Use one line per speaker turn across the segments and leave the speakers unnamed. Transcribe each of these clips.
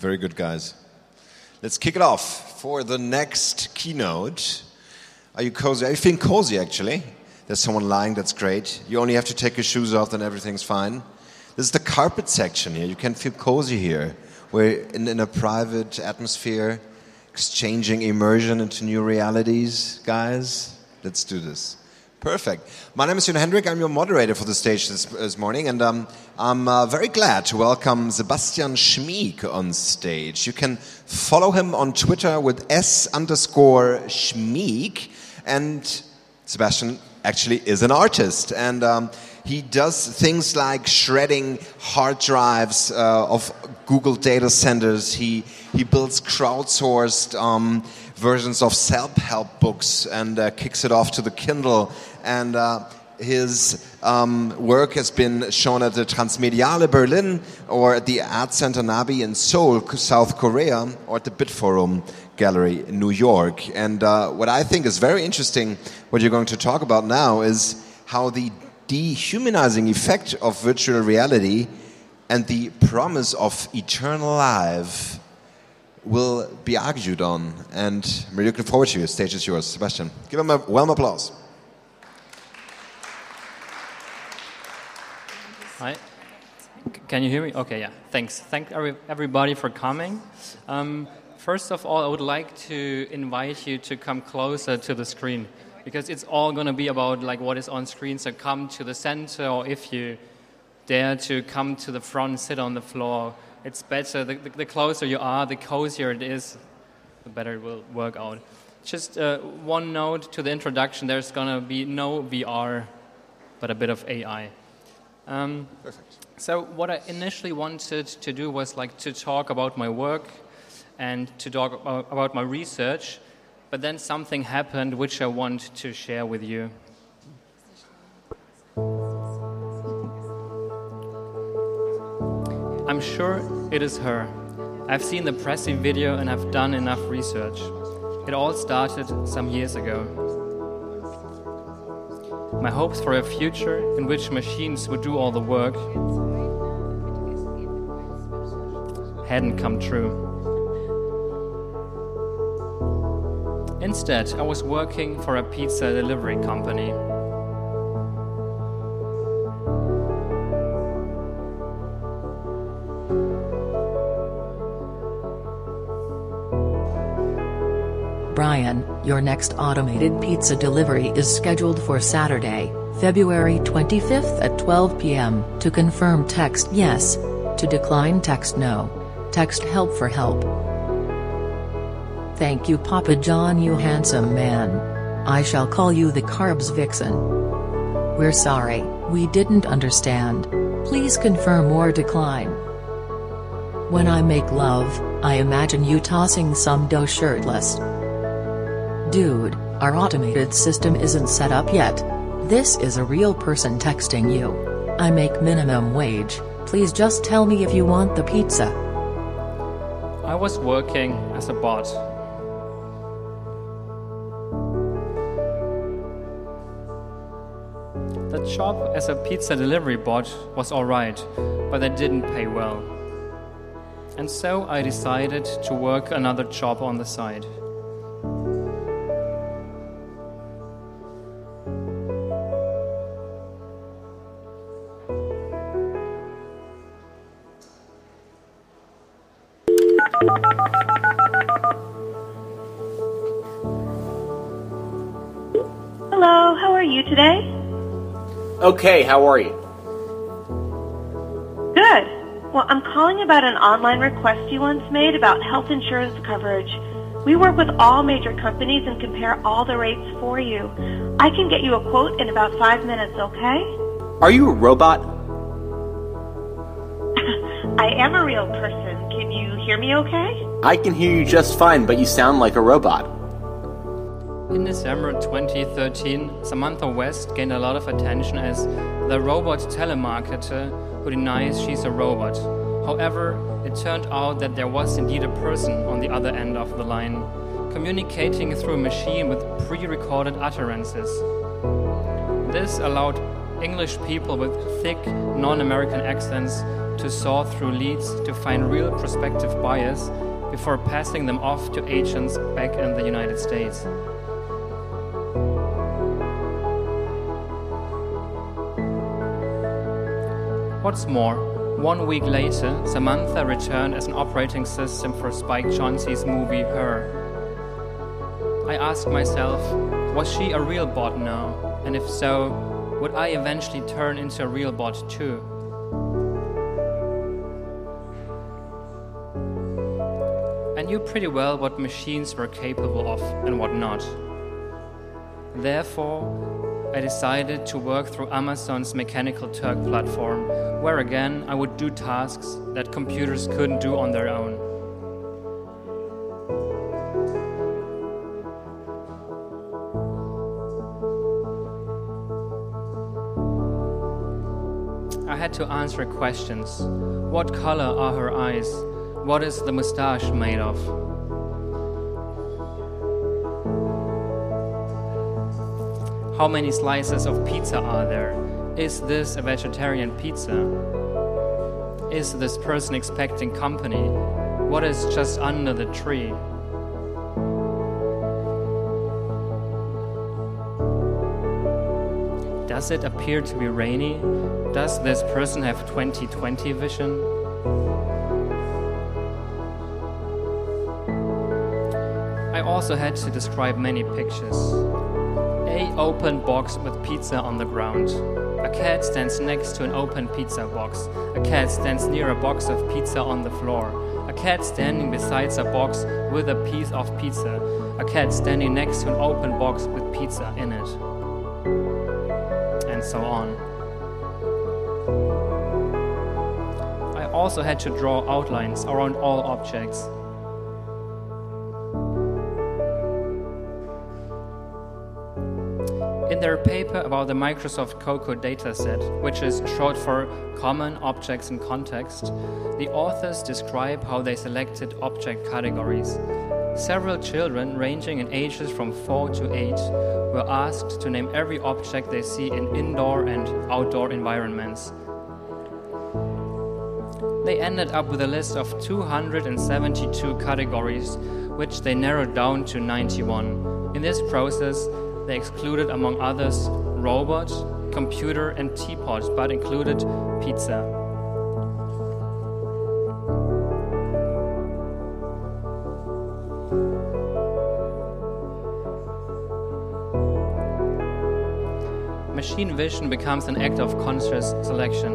Very good, guys. Let's kick it off for the next keynote. Are you cozy? Are you feeling cozy, actually? There's someone lying, that's great. You only have to take your shoes off, then everything's fine. This is the carpet section here. You can feel cozy here. We're in, in a private atmosphere, exchanging immersion into new realities. Guys, let's do this. Perfect. My name is Jon Hendrik. I'm your moderator for the stage this, this morning, and um, I'm uh, very glad to welcome Sebastian Schmieg on stage. You can follow him on Twitter with S underscore Schmieg, and Sebastian actually is an artist, and um, he does things like shredding hard drives uh, of Google data centers. He he builds crowdsourced um, versions of self-help books and uh, kicks it off to the Kindle. And uh, his um, work has been shown at the Transmediale Berlin or at the Art Center Nabi in Seoul, South Korea, or at the Bitforms Gallery in New York. And uh, what I think is very interesting, what you're going to talk about now, is how the dehumanizing effect of virtual reality and the promise of eternal life will be argued on. And we're looking forward to you. The stage is yours. Sebastian, give him a warm applause.
Hi. Can you hear me? Okay, yeah. Thanks. Thank everybody for coming. Um, first of all, I would like to invite you to come closer to the screen because it's all going to be about like what is on screen. So come to the center, or if you dare to come to the front, sit on the floor. It's better. The, the, the closer you are, the cozier it is, the better it will work out. Just uh, one note to the introduction: there's going to be no VR, but a bit of AI. Um,
Perfect.
So what I initially wanted to do was like to talk about my work and to talk about my research, but then something happened which I want to share with you. I'm sure it is her. I've seen the Prezi video and I've done enough research. It all started some years ago. My hopes for a future in which machines would do all the work hadn't come true. Instead, I was working for a pizza delivery company.
Brian, your next automated pizza delivery is scheduled for Saturday, February 25th at 12 p.m. To confirm text yes. To decline text no. Text help for help. Thank you Papa John you handsome man. I shall call you the Carbs Vixen. We're sorry, we didn't understand. Please confirm or decline. When I make love, I imagine you tossing some dough shirtless. Dude, our automated system isn't set up yet. This is a real person texting you. I make minimum wage, please just tell me if you want the pizza.
I was working as a bot. The job as a pizza delivery bot was alright, but it didn't pay well. And so I decided to work another job on the side.
Hello, how are you today?
Okay, how are you?
Good. Well, I'm calling about an online request you once made about health insurance coverage. We work with all major companies and compare all the rates for you. I can get you a quote in about five minutes, okay?
Are you a robot?
I am a real person. Can you hear me okay?
I can hear you just fine, but you sound like a robot.
In December 2013, Samantha West gained a lot of attention as the robot telemarketer who denies she's a robot. However, it turned out that there was indeed a person on the other end of the line, communicating through a machine with pre recorded utterances. This allowed English people with thick, non American accents to sort through leads to find real prospective buyers before passing them off to agents back in the United States. What's more, one week later, Samantha returned as an operating system for Spike Jonze's movie Her. I asked myself, was she a real bot now? And if so, would I eventually turn into a real bot too? I knew pretty well what machines were capable of and what not. Therefore, I decided to work through Amazon's Mechanical Turk platform, where again I would do tasks that computers couldn't do on their own. I had to answer questions. What color are her eyes? What is the mustache made of? How many slices of pizza are there? Is this a vegetarian pizza? Is this person expecting company? What is just under the tree? Does it appear to be rainy? Does this person have 2020 vision? I also had to describe many pictures. A open box with pizza on the ground. A cat stands next to an open pizza box. A cat stands near a box of pizza on the floor. A cat standing beside a box with a piece of pizza. A cat standing next to an open box with pizza in it. And so on. I also had to draw outlines around all objects. In their paper about the Microsoft COCO dataset, which is short for Common Objects in Context, the authors describe how they selected object categories. Several children, ranging in ages from 4 to 8, were asked to name every object they see in indoor and outdoor environments. They ended up with a list of 272 categories, which they narrowed down to 91. In this process, they excluded, among others, robot, computer, and teapot, but included pizza. Machine vision becomes an act of conscious selection.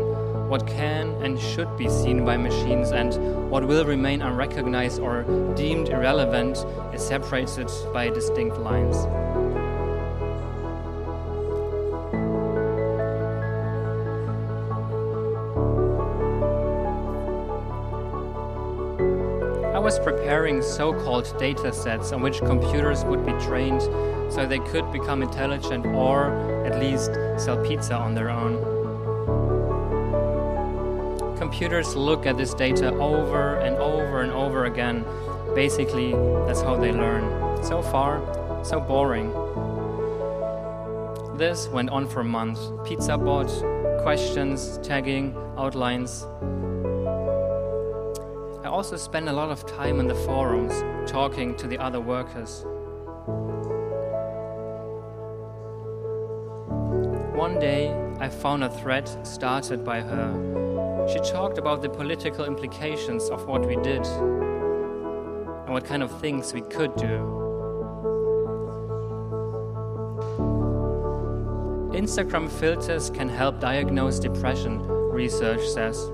What can and should be seen by machines and what will remain unrecognized or deemed irrelevant is separated by distinct lines. Was preparing so called data sets on which computers would be trained so they could become intelligent or at least sell pizza on their own. Computers look at this data over and over and over again. Basically, that's how they learn. So far, so boring. This went on for months. Pizza bot, questions, tagging, outlines. I also spend a lot of time in the forums talking to the other workers. One day, I found a thread started by her. She talked about the political implications of what we did and what kind of things we could do. Instagram filters can help diagnose depression, research says.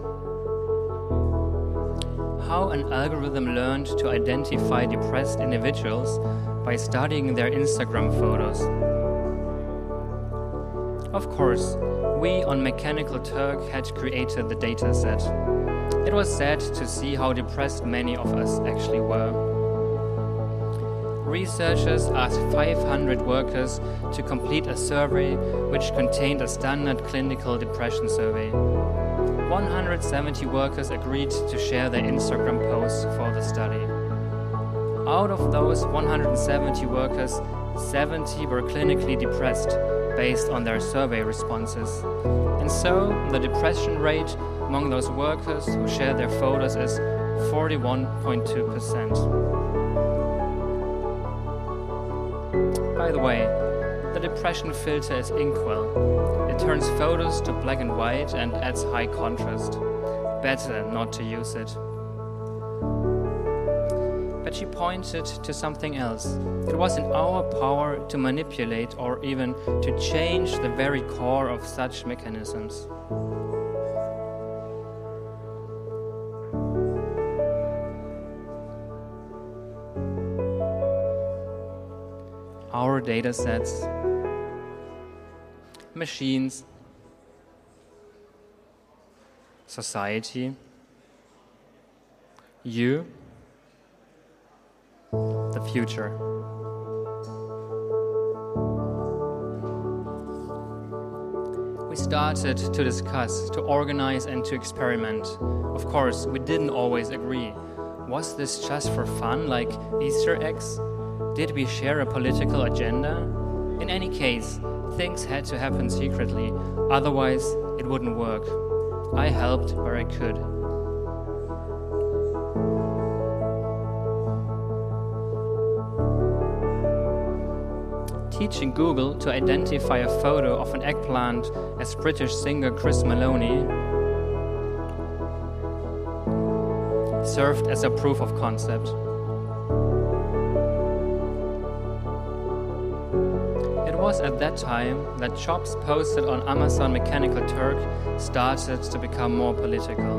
How an algorithm learned to identify depressed individuals by studying their Instagram photos. Of course, we on Mechanical Turk had created the dataset. It was sad to see how depressed many of us actually were. Researchers asked 500 workers to complete a survey which contained a standard clinical depression survey. 170 workers agreed to share their Instagram posts for the study. Out of those 170 workers, 70 were clinically depressed based on their survey responses. And so the depression rate among those workers who shared their photos is 41.2%. By the way, the depression filter is Inkwell. It turns photos to black and white and adds high contrast. Better not to use it. But she pointed to something else. It was in our power to manipulate or even to change the very core of such mechanisms. Our data sets, machines, society, you, the future. We started to discuss, to organize, and to experiment. Of course, we didn't always agree. Was this just for fun, like Easter eggs? Did we share a political agenda? In any case, things had to happen secretly, otherwise, it wouldn't work. I helped where I could. Teaching Google to identify a photo of an eggplant as British singer Chris Maloney served as a proof of concept. Was at that time that jobs posted on Amazon Mechanical Turk started to become more political.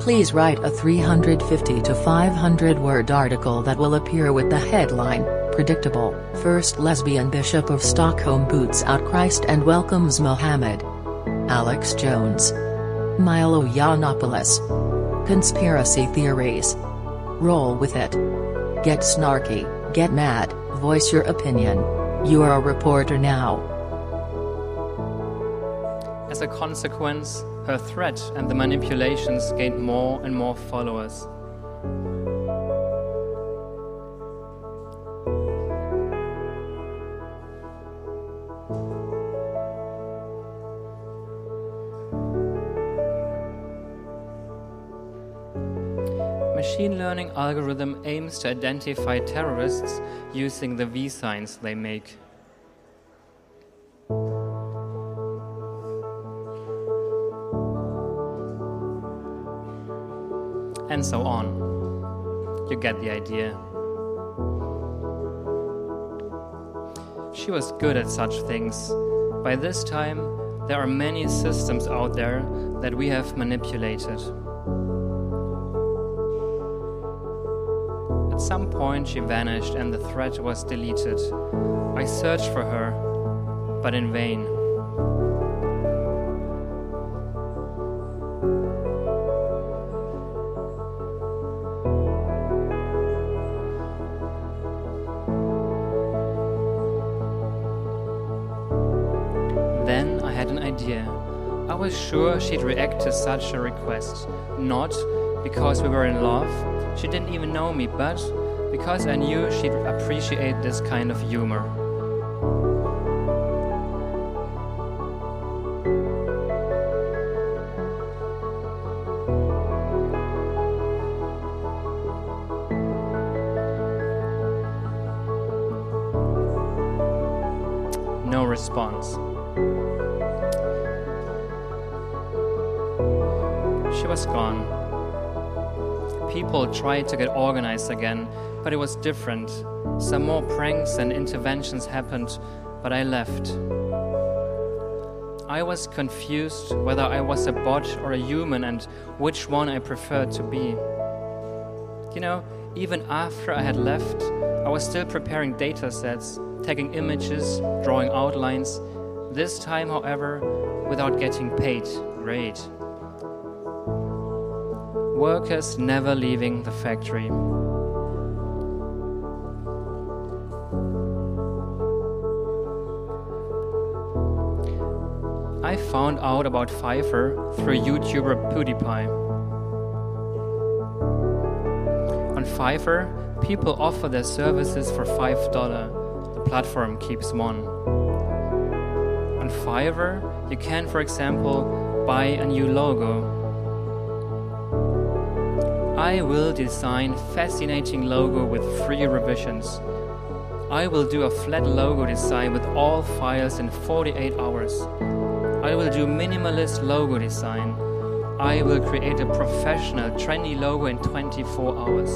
Please write a 350 to 500 word article that will appear with the headline Predictable First Lesbian Bishop of Stockholm boots out Christ and welcomes Mohammed. Alex Jones. Milo Yiannopoulos. Conspiracy theories. Roll with it. Get snarky, get mad, voice your opinion. You are a reporter now.
As a consequence, her threat and the manipulations gained more and more followers. Machine learning algorithm aims to identify terrorists using the V signs they make. and so on. You get the idea. She was good at such things. By this time, there are many systems out there that we have manipulated. Some point, she vanished and the thread was deleted. I searched for her, but in vain. Then I had an idea. I was sure she'd react to such a request. Not because we were in love, she didn't even know me, but because I knew she'd appreciate this kind of humor. No response. She was gone. People tried to get organized again, but it was different. Some more pranks and interventions happened, but I left. I was confused whether I was a bot or a human and which one I preferred to be. You know, even after I had left, I was still preparing data sets, taking images, drawing outlines. This time, however, without getting paid. Great. Workers never leaving the factory. I found out about Fiverr through YouTuber PewDiePie. On Fiverr, people offer their services for $5. The platform keeps one. On Fiverr, you can, for example, buy a new logo. I will design fascinating logo with free revisions. I will do a flat logo design with all files in 48 hours. I will do minimalist logo design. I will create a professional, trendy logo in 24 hours.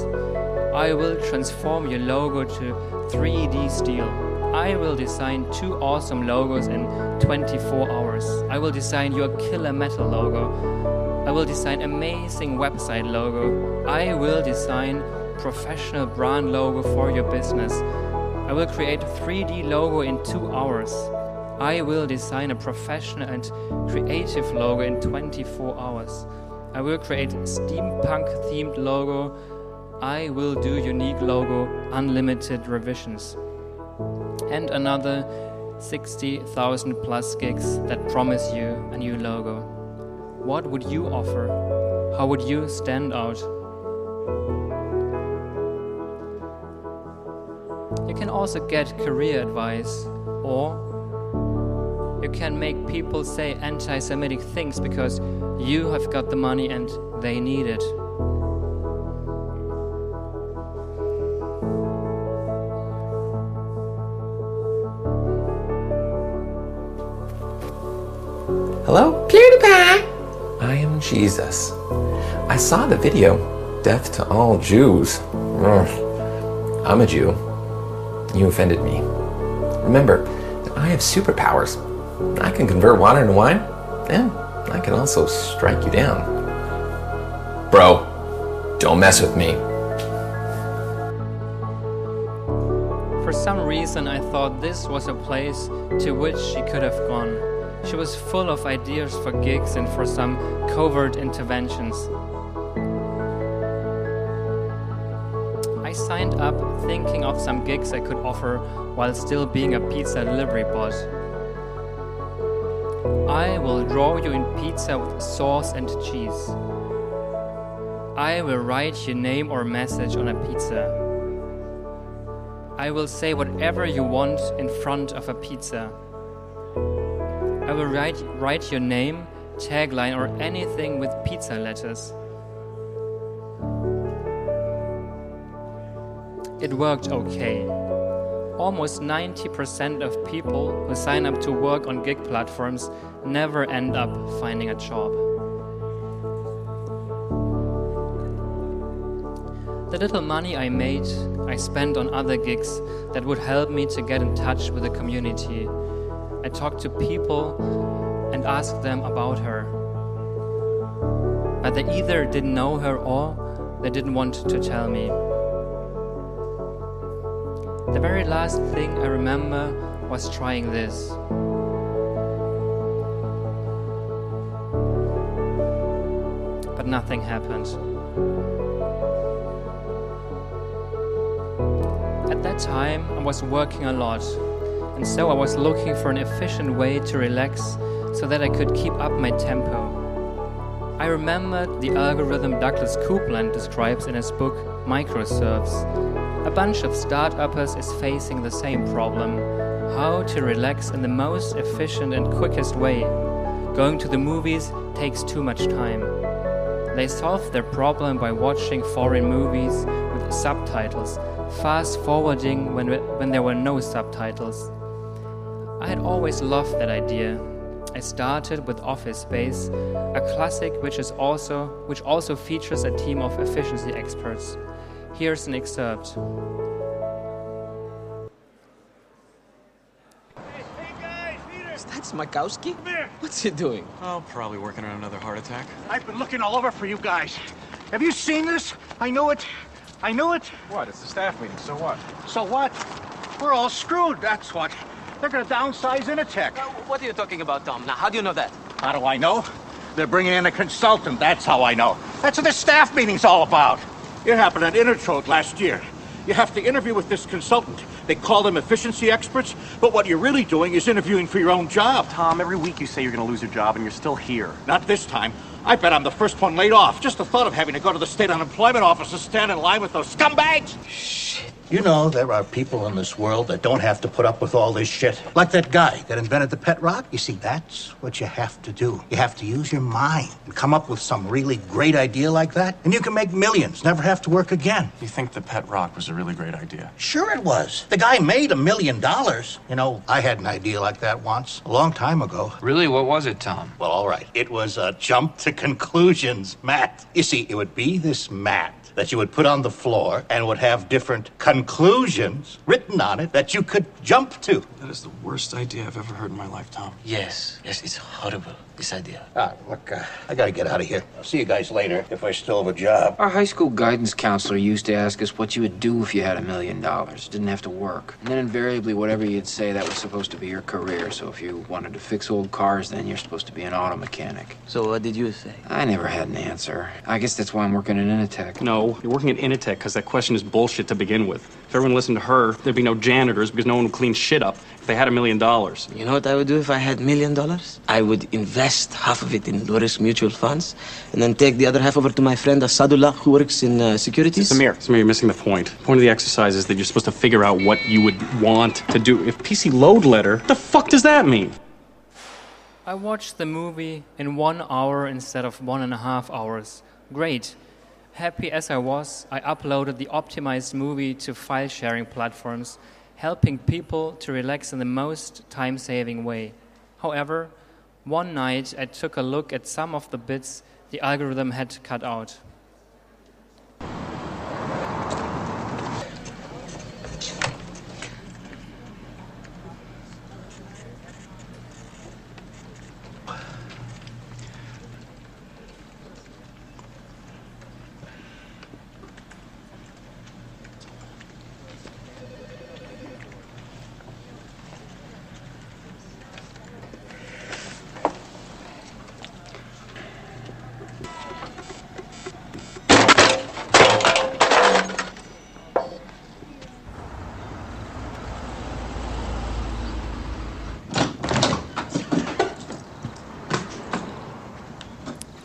I will transform your logo to 3D steel. I will design two awesome logos in 24 hours. I will design your killer metal logo. I will design amazing website logo. I will design professional brand logo for your business. I will create a 3D logo in 2 hours. I will design a professional and creative logo in 24 hours. I will create steampunk themed logo. I will do unique logo, unlimited revisions and another 60,000 plus gigs that promise you a new logo. What would you offer? How would you stand out? You can also get career advice, or you can make people say anti Semitic things because you have got the money and they need it.
Hello, PewDiePie! Jesus. I saw the video, Death to All Jews. Ugh. I'm a Jew. You offended me. Remember, I have superpowers. I can convert water into wine, and I can also strike you down. Bro, don't mess with me.
For some reason, I thought this was a place to which she could have gone. She was full of ideas for gigs and for some covert interventions. I signed up thinking of some gigs I could offer while still being a pizza delivery bot. I will draw you in pizza with sauce and cheese. I will write your name or message on a pizza. I will say whatever you want in front of a pizza. I will write, write your name, tagline, or anything with pizza letters. It worked okay. Almost 90% of people who sign up to work on gig platforms never end up finding a job. The little money I made, I spent on other gigs that would help me to get in touch with the community. I talked to people and asked them about her. But they either didn't know her or they didn't want to tell me. The very last thing I remember was trying this. But nothing happened. At that time, I was working a lot, and so I was looking for an efficient way to relax so that I could keep up my tempo. I remembered the algorithm Douglas Coupland describes in his book Microserfs. A bunch of start-uppers is facing the same problem how to relax in the most efficient and quickest way. Going to the movies takes too much time. They solve their problem by watching foreign movies with subtitles, fast forwarding when, when there were no subtitles. I had always loved that idea. I started with Office Space, a classic which is also which also features a team of efficiency experts. Here's an excerpt.
That's Smykowski? What's he doing?
Oh, probably working on another heart attack.
I've been looking all over for you guys. Have you seen this? I knew it. I knew it.
What? It's a staff meeting, so what?
So what? We're all screwed, that's what. They're gonna downsize Initech.
Uh, what are you talking about, Tom? Now, how do you know that?
How do I know? They're bringing in a consultant, that's how I know. That's what this staff meeting's all about. It happened at Initrode last year. You have to interview with this consultant. They call them efficiency experts, but what you're really doing is interviewing for your own job.
Tom, every week you say you're going to lose your job, and you're still here.
Not this time. I bet I'm the first one laid off. Just the thought of having to go to the state unemployment office and stand in line with those scumbags.
Shit.
You know, there are people in this world that don't have to put up with all this shit. Like that guy that invented the pet rock. You see, that's what you have to do. You have to use your mind and come up with some really great idea like that, and you can make millions, never have to work again.
You think the pet rock was a really great idea?
Sure, it was. The guy made a million dollars. You know, I had an idea like that once, a long time ago.
Really? What was it, Tom?
Well, all right. It was a jump to conclusions Matt. You see, it would be this mat that you would put on the floor and would have different conclusions written on it that you could jump to.
That is the worst idea I've ever heard in my life, Tom.
Yes, yes, it's horrible, this idea.
Ah, look, uh, I gotta get out of here. I'll see you guys later if I still have a job.
Our high school guidance counselor used to ask us what you would do if you had a million dollars. Didn't have to work. And then invariably, whatever you'd say, that was supposed to be your career. So if you wanted to fix old cars, then you're supposed to be an auto mechanic.
So what did you say?
I never had an answer. I guess that's why I'm working at Initech.
No, you're working at Initech because that question is bullshit to begin with. If everyone listened to her, there'd be no janitors because no one would clean shit up if they had a million dollars.
You know what I would do if I had a million dollars? I would invest half of it in low-risk mutual funds, and then take the other half over to my friend Asadullah, who works in uh, securities.
Samir, Samir, you're missing the point. The point of the exercise is that you're supposed to figure out what you would want to do. If PC load letter, what the fuck does that mean?
I watched the movie in one hour instead of one and a half hours. Great. Happy as I was, I uploaded the optimized movie to file sharing platforms, helping people to relax in the most time saving way. However, one night I took a look at some of the bits the algorithm had cut out.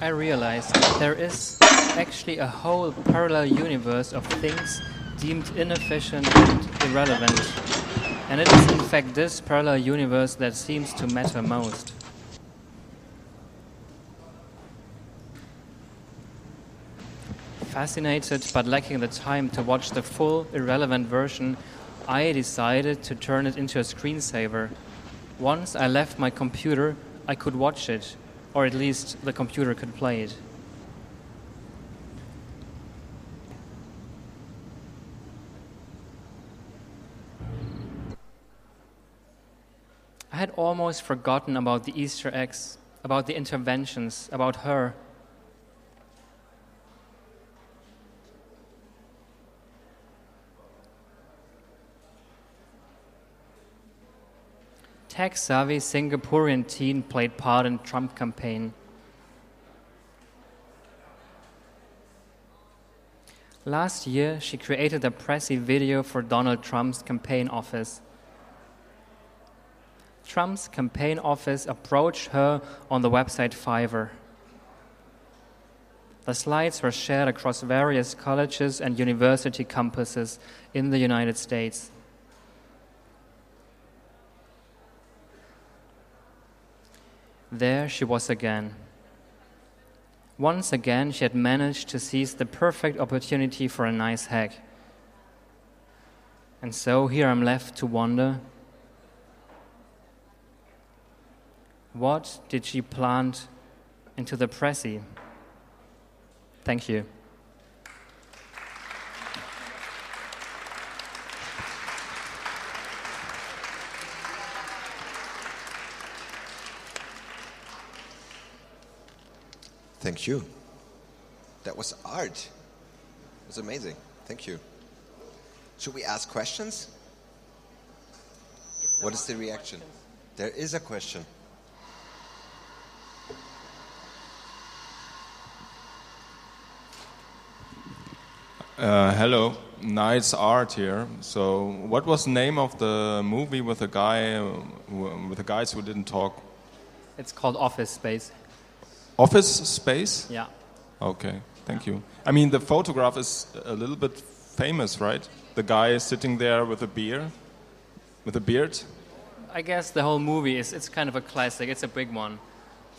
I realized there is actually a whole parallel universe of things deemed inefficient and irrelevant. And it is in fact this parallel universe that seems to matter most. Fascinated but lacking the time to watch the full irrelevant version, I decided to turn it into a screensaver. Once I left my computer, I could watch it, or at least the computer could play it. I had almost forgotten about the Easter eggs, about the interventions, about her. Tech-savvy Singaporean teen played part in Trump campaign. Last year, she created a Prezi video for Donald Trump's campaign office. Trump's campaign office approached her on the website Fiverr. The slides were shared across various colleges and university campuses in the United States. There she was again. Once again, she had managed to seize the perfect opportunity for a nice hack. And so here I'm left to wonder what did she plant into the Prezi? Thank you.
Thank you. That was art. It was amazing. Thank you. Should we ask questions? What is the reaction? There is a question.
Uh, hello, nice art here. So, what was the name of the movie with the guy, uh, with the guys who didn't talk?
It's called Office Space.
Office Space.
Yeah.
Okay, thank you. I mean, the photograph is a little bit famous, right? The guy is sitting there with a beer, with a beard.
I guess the whole movie is it's kind of a classic. It's a big one.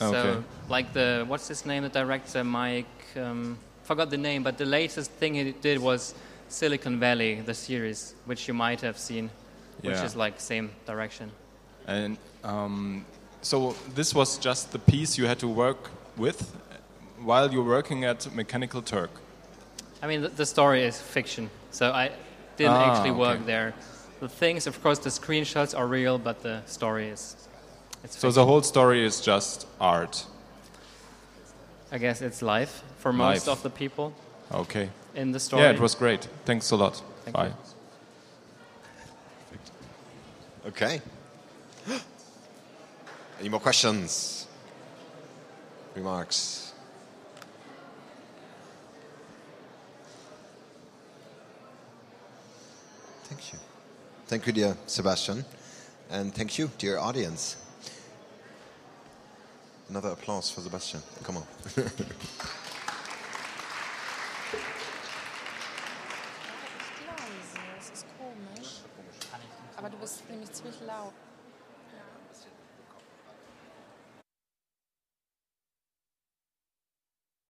Okay.
So like the what's his name? The director Mike. Um, forgot the name, but the latest thing he did was Silicon Valley, the series, which you might have seen, which is like same direction.
And um, so this was just the piece you had to work with while you're working at Mechanical Turk.
I mean, the, the story is fiction, so I didn't
Ah,
actually work
okay.
there. The things, of course, the screenshots are real, but the story is. It's
So the whole story is just art.
I guess it's life for most
Life.
of the people
Okay.
in the story.
Yeah, it was great. Thanks a lot.
Thank
Bye.
you.
Okay. Any more questions? Remarks? Thank you. Thank you, dear Sebastian. And thank you, dear audience. Another applause for Sebastian. Come on.